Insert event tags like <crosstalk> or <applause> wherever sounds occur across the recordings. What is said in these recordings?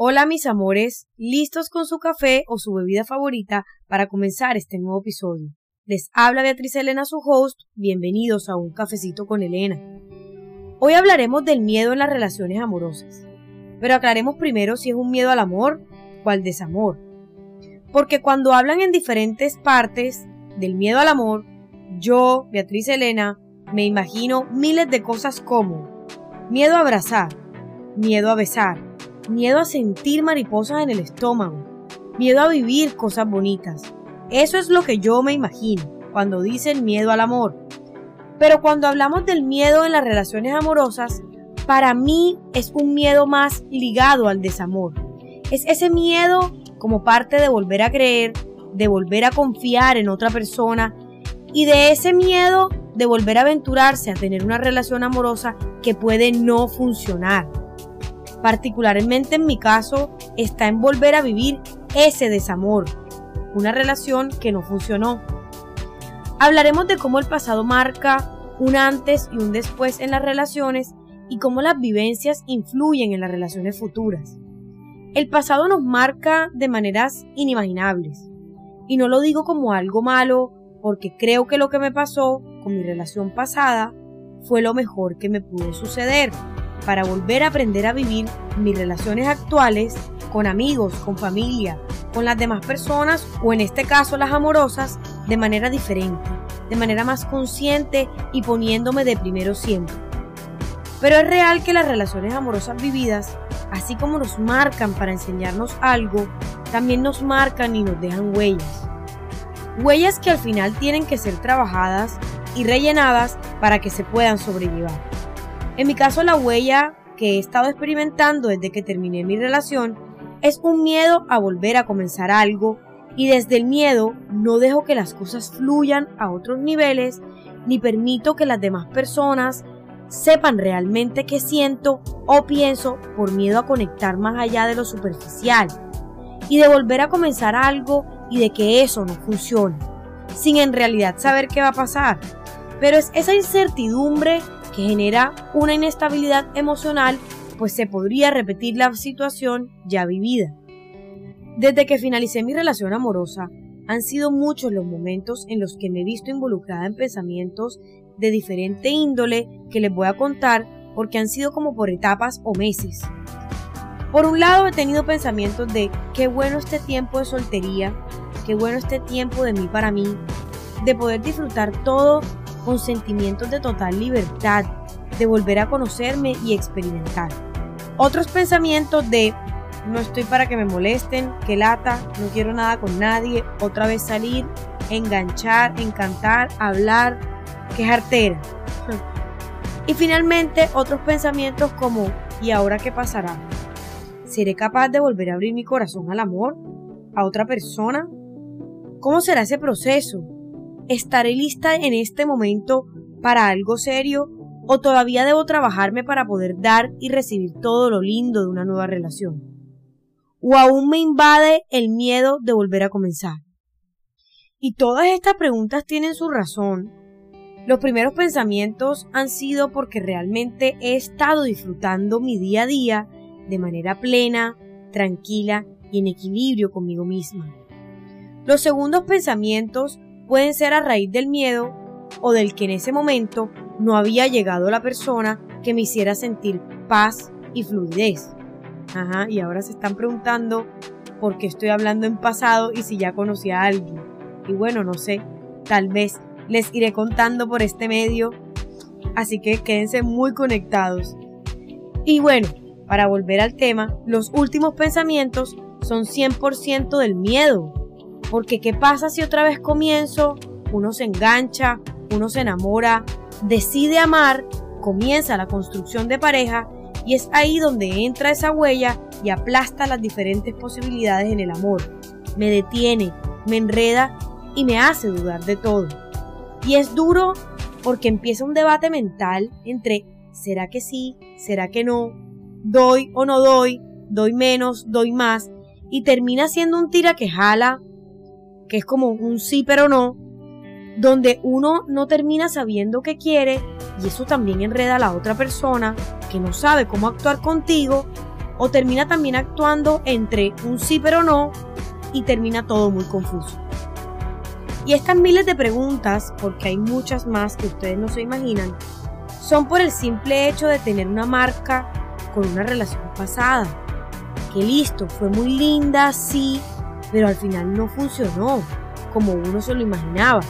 Hola mis amores, listos con su café o su bebida favorita para comenzar este nuevo episodio. Les habla Beatriz Elena, su host, bienvenidos a un cafecito con Elena. Hoy hablaremos del miedo en las relaciones amorosas, pero aclaremos primero si es un miedo al amor o al desamor. Porque cuando hablan en diferentes partes del miedo al amor, yo, Beatriz Elena, me imagino miles de cosas como miedo a abrazar, miedo a besar, miedo a sentir mariposas en el estómago, miedo a vivir cosas bonitas. Eso es lo que yo me imagino cuando dicen miedo al amor. Pero cuando hablamos del miedo en las relaciones amorosas, para mí es un miedo más ligado al desamor. Es ese miedo como parte de volver a creer, de volver a confiar en otra persona y de ese miedo de volver a aventurarse a tener una relación amorosa que puede no funcionar particularmente en mi caso, está en volver a vivir ese desamor, una relación que no funcionó. Hablaremos de cómo el pasado marca un antes y un después en las relaciones y cómo las vivencias influyen en las relaciones futuras. El pasado nos marca de maneras inimaginables. Y no lo digo como algo malo, porque creo que lo que me pasó con mi relación pasada fue lo mejor que me pudo suceder para volver a aprender a vivir mis relaciones actuales con amigos, con familia, con las demás personas o en este caso las amorosas de manera diferente, de manera más consciente y poniéndome de primero siempre. Pero es real que las relaciones amorosas vividas, así como nos marcan para enseñarnos algo, también nos marcan y nos dejan huellas. Huellas que al final tienen que ser trabajadas y rellenadas para que se puedan sobrellevar. En mi caso, la huella que he estado experimentando desde que terminé mi relación es un miedo a volver a comenzar algo y desde el miedo no dejo que las cosas fluyan a otros niveles ni permito que las demás personas sepan realmente qué siento o pienso por miedo a conectar más allá de lo superficial y de volver a comenzar algo y de que eso no funcione, sin en realidad saber qué va a pasar. Pero es esa incertidumbre que genera una inestabilidad emocional, pues se podría repetir la situación ya vivida. Desde que finalicé mi relación amorosa, han sido muchos los momentos en los que me he visto involucrada en pensamientos de diferente índole que les voy a contar porque han sido como por etapas o meses. Por un lado he tenido pensamientos de qué bueno este tiempo de soltería, qué bueno este tiempo de mí para mí, de poder disfrutar todo con sentimientos de total libertad, de volver a conocerme y experimentar. Otros pensamientos de no estoy para que me molesten, que lata, no quiero nada con nadie, otra vez salir, enganchar, encantar, hablar, que jartera. Y finalmente otros pensamientos como ¿y ahora qué pasará? ¿Seré capaz de volver a abrir mi corazón al amor? ¿A otra persona? ¿Cómo será ese proceso? ¿Estaré lista en este momento para algo serio o todavía debo trabajarme para poder dar y recibir todo lo lindo de una nueva relación? ¿O aún me invade el miedo de volver a comenzar? Y todas estas preguntas tienen su razón. Los primeros pensamientos han sido porque realmente he estado disfrutando mi día a día de manera plena, tranquila y en equilibrio conmigo misma. Los segundos pensamientos pueden ser a raíz del miedo o del que en ese momento no había llegado la persona que me hiciera sentir paz y fluidez. Ajá, y ahora se están preguntando por qué estoy hablando en pasado y si ya conocí a alguien. Y bueno, no sé, tal vez les iré contando por este medio, así que quédense muy conectados. Y bueno, para volver al tema, los últimos pensamientos son 100% del miedo, porque ¿qué pasa si otra vez comienzo? Uno se engancha, uno se enamora, decide amar, comienza la construcción de pareja y es ahí donde entra esa huella y aplasta las diferentes posibilidades en el amor. Me detiene, me enreda y me hace dudar de todo. Y es duro porque empieza un debate mental entre ¿será que sí? ¿Será que no? ¿Doy o no doy? ¿Doy menos? ¿Doy más? Y termina siendo un tira que jala que es como un sí pero no, donde uno no termina sabiendo qué quiere y eso también enreda a la otra persona que no sabe cómo actuar contigo o termina también actuando entre un sí pero no y termina todo muy confuso. Y estas miles de preguntas, porque hay muchas más que ustedes no se imaginan, son por el simple hecho de tener una marca con una relación pasada. Que listo, fue muy linda, sí, pero al final no funcionó como uno se lo imaginaba.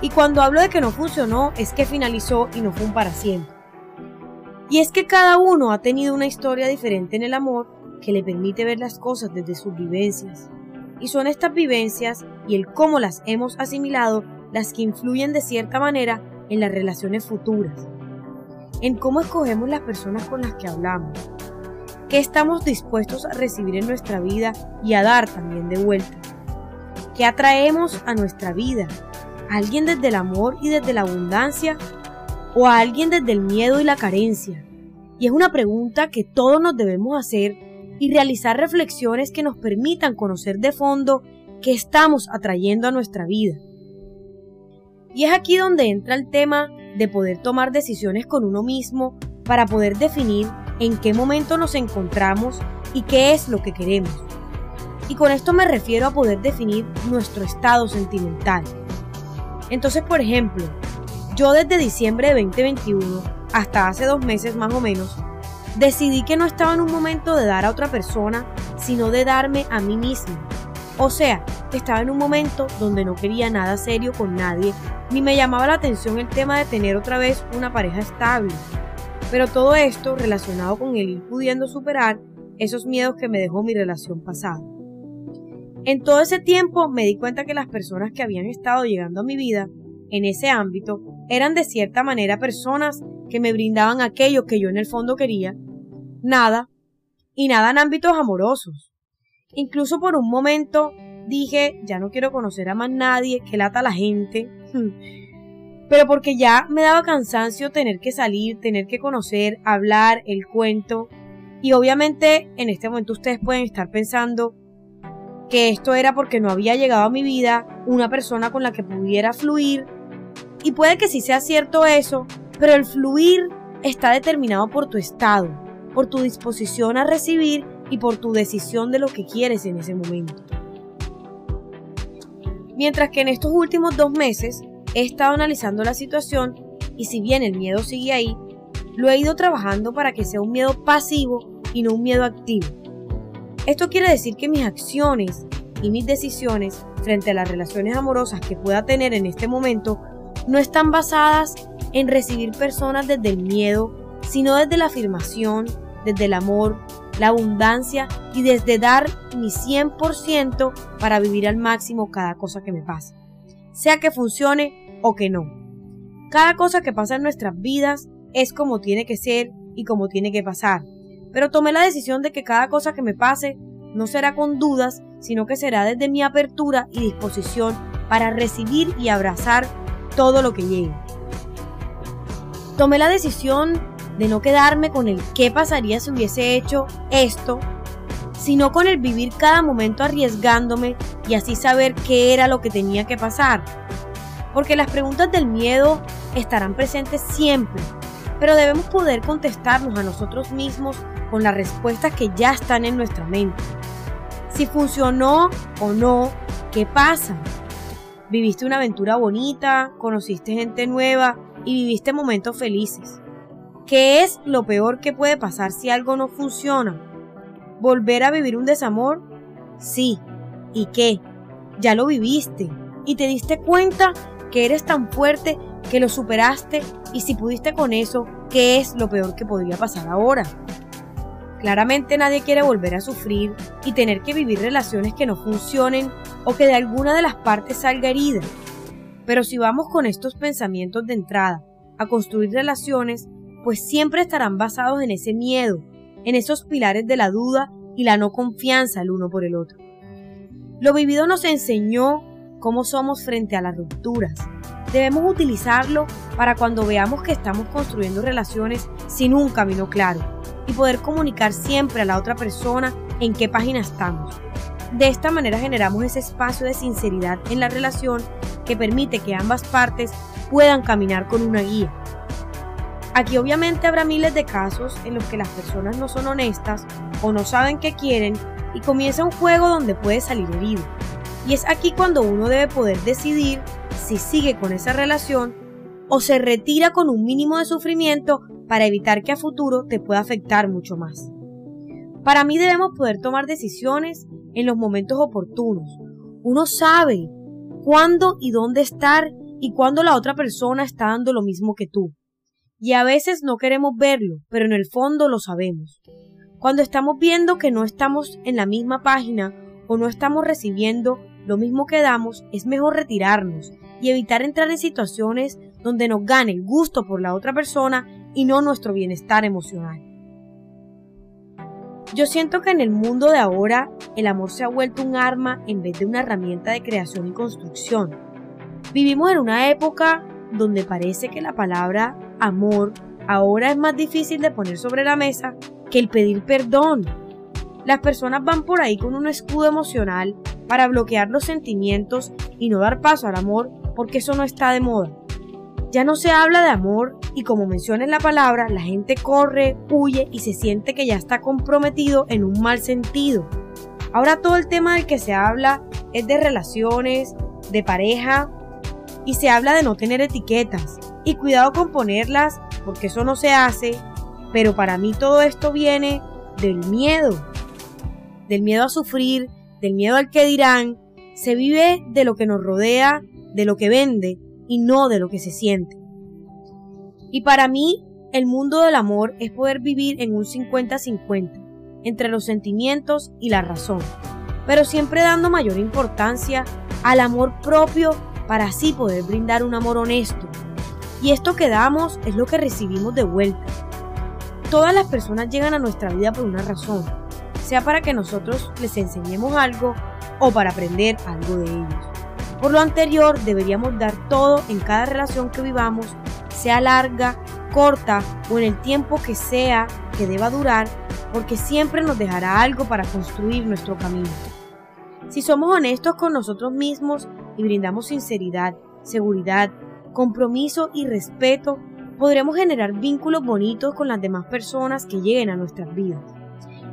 Y cuando hablo de que no funcionó, es que finalizó y no fue un para siempre. Y es que cada uno ha tenido una historia diferente en el amor que le permite ver las cosas desde sus vivencias. Y son estas vivencias y el cómo las hemos asimilado las que influyen de cierta manera en las relaciones futuras. En cómo escogemos las personas con las que hablamos. Qué estamos dispuestos a recibir en nuestra vida y a dar también de vuelta. ¿Qué atraemos a nuestra vida? ¿A alguien desde el amor y desde la abundancia? ¿O a alguien desde el miedo y la carencia? Y es una pregunta que todos nos debemos hacer y realizar reflexiones que nos permitan conocer de fondo qué estamos atrayendo a nuestra vida. Y es aquí donde entra el tema de poder tomar decisiones con uno mismo para poder definir en qué momento nos encontramos y qué es lo que queremos. Y con esto me refiero a poder definir nuestro estado sentimental. Entonces, por ejemplo, yo desde diciembre de 2021 hasta hace dos meses más o menos, decidí que no estaba en un momento de dar a otra persona, sino de darme a mí mismo. O sea, estaba en un momento donde no quería nada serio con nadie, ni me llamaba la atención el tema de tener otra vez una pareja estable. Pero todo esto relacionado con el ir pudiendo superar esos miedos que me dejó mi relación pasada. En todo ese tiempo me di cuenta que las personas que habían estado llegando a mi vida en ese ámbito eran de cierta manera personas que me brindaban aquello que yo en el fondo quería, nada, y nada en ámbitos amorosos. Incluso por un momento dije, ya no quiero conocer a más nadie, que lata a la gente. <laughs> Pero porque ya me daba cansancio tener que salir, tener que conocer, hablar, el cuento. Y obviamente en este momento ustedes pueden estar pensando que esto era porque no había llegado a mi vida una persona con la que pudiera fluir. Y puede que sí sea cierto eso, pero el fluir está determinado por tu estado, por tu disposición a recibir y por tu decisión de lo que quieres en ese momento. Mientras que en estos últimos dos meses he estado analizando la situación y si bien el miedo sigue ahí, lo he ido trabajando para que sea un miedo pasivo y no un miedo activo. Esto quiere decir que mis acciones y mis decisiones frente a las relaciones amorosas que pueda tener en este momento no están basadas en recibir personas desde el miedo, sino desde la afirmación, desde el amor, la abundancia y desde dar mi 100% para vivir al máximo cada cosa que me pasa, sea que funcione o que no. Cada cosa que pasa en nuestras vidas es como tiene que ser y como tiene que pasar, pero tomé la decisión de que cada cosa que me pase no será con dudas, sino que será desde mi apertura y disposición para recibir y abrazar todo lo que llegue tomé la decisión de no quedarme con el qué pasaría si hubiese hecho esto, sino con el vivir cada momento arriesgándome y así saber qué era lo que tenía que pasar. Porque las preguntas del miedo estarán presentes siempre, pero debemos poder contestarnos a nosotros mismos con las respuestas que ya están en nuestra mente. Si funcionó o no, ¿qué pasa? ¿Viviste una aventura bonita? ¿Conociste gente nueva? y viviste momentos felices. ¿Qué es lo peor que puede pasar si algo no funciona? ¿Volver a vivir un desamor? Sí. ¿Y qué? Ya lo viviste y te diste cuenta que eres tan fuerte que lo superaste y si pudiste con eso, ¿qué es lo peor que podría pasar ahora? Claramente nadie quiere volver a sufrir y tener que vivir relaciones que no funcionen o que de alguna de las partes salga herida. Pero si vamos con estos pensamientos de entrada a construir relaciones, pues siempre estarán basados en ese miedo, en esos pilares de la duda y la no confianza el uno por el otro. Lo vivido nos enseñó cómo somos frente a las rupturas. Debemos utilizarlo para cuando veamos que estamos construyendo relaciones sin un camino claro y poder comunicar siempre a la otra persona en qué página estamos. De esta manera generamos ese espacio de sinceridad en la relación que permite que ambas partes puedan caminar con una guía. Aquí obviamente habrá miles de casos en los que las personas no son honestas o no saben qué quieren y comienza un juego donde puede salir herido. Y es aquí cuando uno debe poder decidir si sigue con esa relación o se retira con un mínimo de sufrimiento para evitar que a futuro te pueda afectar mucho más. Para mí debemos poder tomar decisiones en los momentos oportunos. Uno sabe cuándo y dónde estar y cuándo la otra persona está dando lo mismo que tú. Y a veces no queremos verlo, pero en el fondo lo sabemos. Cuando estamos viendo que no estamos en la misma página o no estamos recibiendo lo mismo que damos, es mejor retirarnos y evitar entrar en situaciones donde nos gane el gusto por la otra persona y no nuestro bienestar emocional. Yo siento que en el mundo de ahora el amor se ha vuelto un arma en vez de una herramienta de creación y construcción. Vivimos en una época donde parece que la palabra amor ahora es más difícil de poner sobre la mesa que el pedir perdón. Las personas van por ahí con un escudo emocional para bloquear los sentimientos y no dar paso al amor porque eso no está de moda. Ya no se habla de amor y como menciona en la palabra, la gente corre, huye y se siente que ya está comprometido en un mal sentido. Ahora todo el tema del que se habla es de relaciones, de pareja y se habla de no tener etiquetas. Y cuidado con ponerlas porque eso no se hace, pero para mí todo esto viene del miedo, del miedo a sufrir, del miedo al que dirán. Se vive de lo que nos rodea, de lo que vende y no de lo que se siente. Y para mí, el mundo del amor es poder vivir en un 50-50, entre los sentimientos y la razón, pero siempre dando mayor importancia al amor propio para así poder brindar un amor honesto. Y esto que damos es lo que recibimos de vuelta. Todas las personas llegan a nuestra vida por una razón, sea para que nosotros les enseñemos algo o para aprender algo de ellos. Por lo anterior, deberíamos dar todo en cada relación que vivamos, sea larga, corta o en el tiempo que sea que deba durar, porque siempre nos dejará algo para construir nuestro camino. Si somos honestos con nosotros mismos y brindamos sinceridad, seguridad, compromiso y respeto, podremos generar vínculos bonitos con las demás personas que lleguen a nuestras vidas.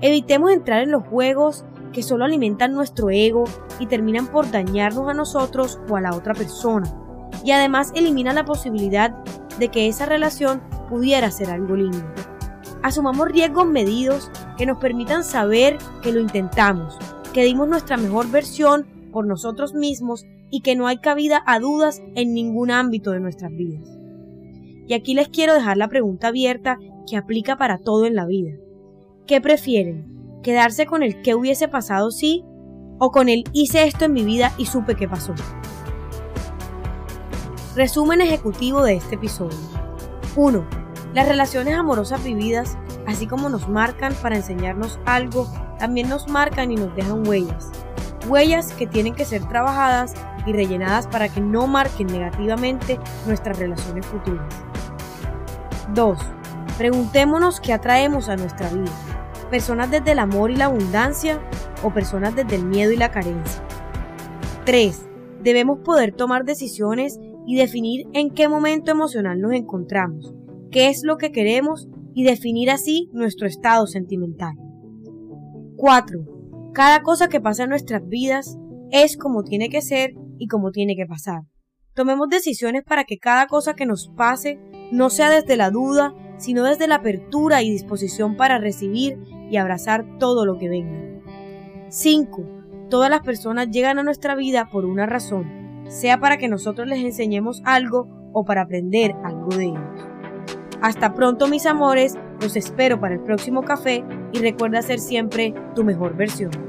Evitemos entrar en los juegos que solo alimentan nuestro ego y terminan por dañarnos a nosotros o a la otra persona. Y además elimina la posibilidad de que esa relación pudiera ser algo lindo. Asumamos riesgos medidos que nos permitan saber que lo intentamos, que dimos nuestra mejor versión por nosotros mismos y que no hay cabida a dudas en ningún ámbito de nuestras vidas. Y aquí les quiero dejar la pregunta abierta que aplica para todo en la vida. ¿Qué prefieren? quedarse con el que hubiese pasado si o con el hice esto en mi vida y supe qué pasó. Resumen ejecutivo de este episodio. 1. Las relaciones amorosas vividas, así como nos marcan para enseñarnos algo, también nos marcan y nos dejan huellas. Huellas que tienen que ser trabajadas y rellenadas para que no marquen negativamente nuestras relaciones futuras. 2. Preguntémonos qué atraemos a nuestra vida personas desde el amor y la abundancia o personas desde el miedo y la carencia. 3. Debemos poder tomar decisiones y definir en qué momento emocional nos encontramos, qué es lo que queremos y definir así nuestro estado sentimental. 4. Cada cosa que pasa en nuestras vidas es como tiene que ser y como tiene que pasar. Tomemos decisiones para que cada cosa que nos pase no sea desde la duda, sino desde la apertura y disposición para recibir y abrazar todo lo que venga. 5. Todas las personas llegan a nuestra vida por una razón, sea para que nosotros les enseñemos algo o para aprender algo de ellos. Hasta pronto mis amores, los espero para el próximo café y recuerda ser siempre tu mejor versión.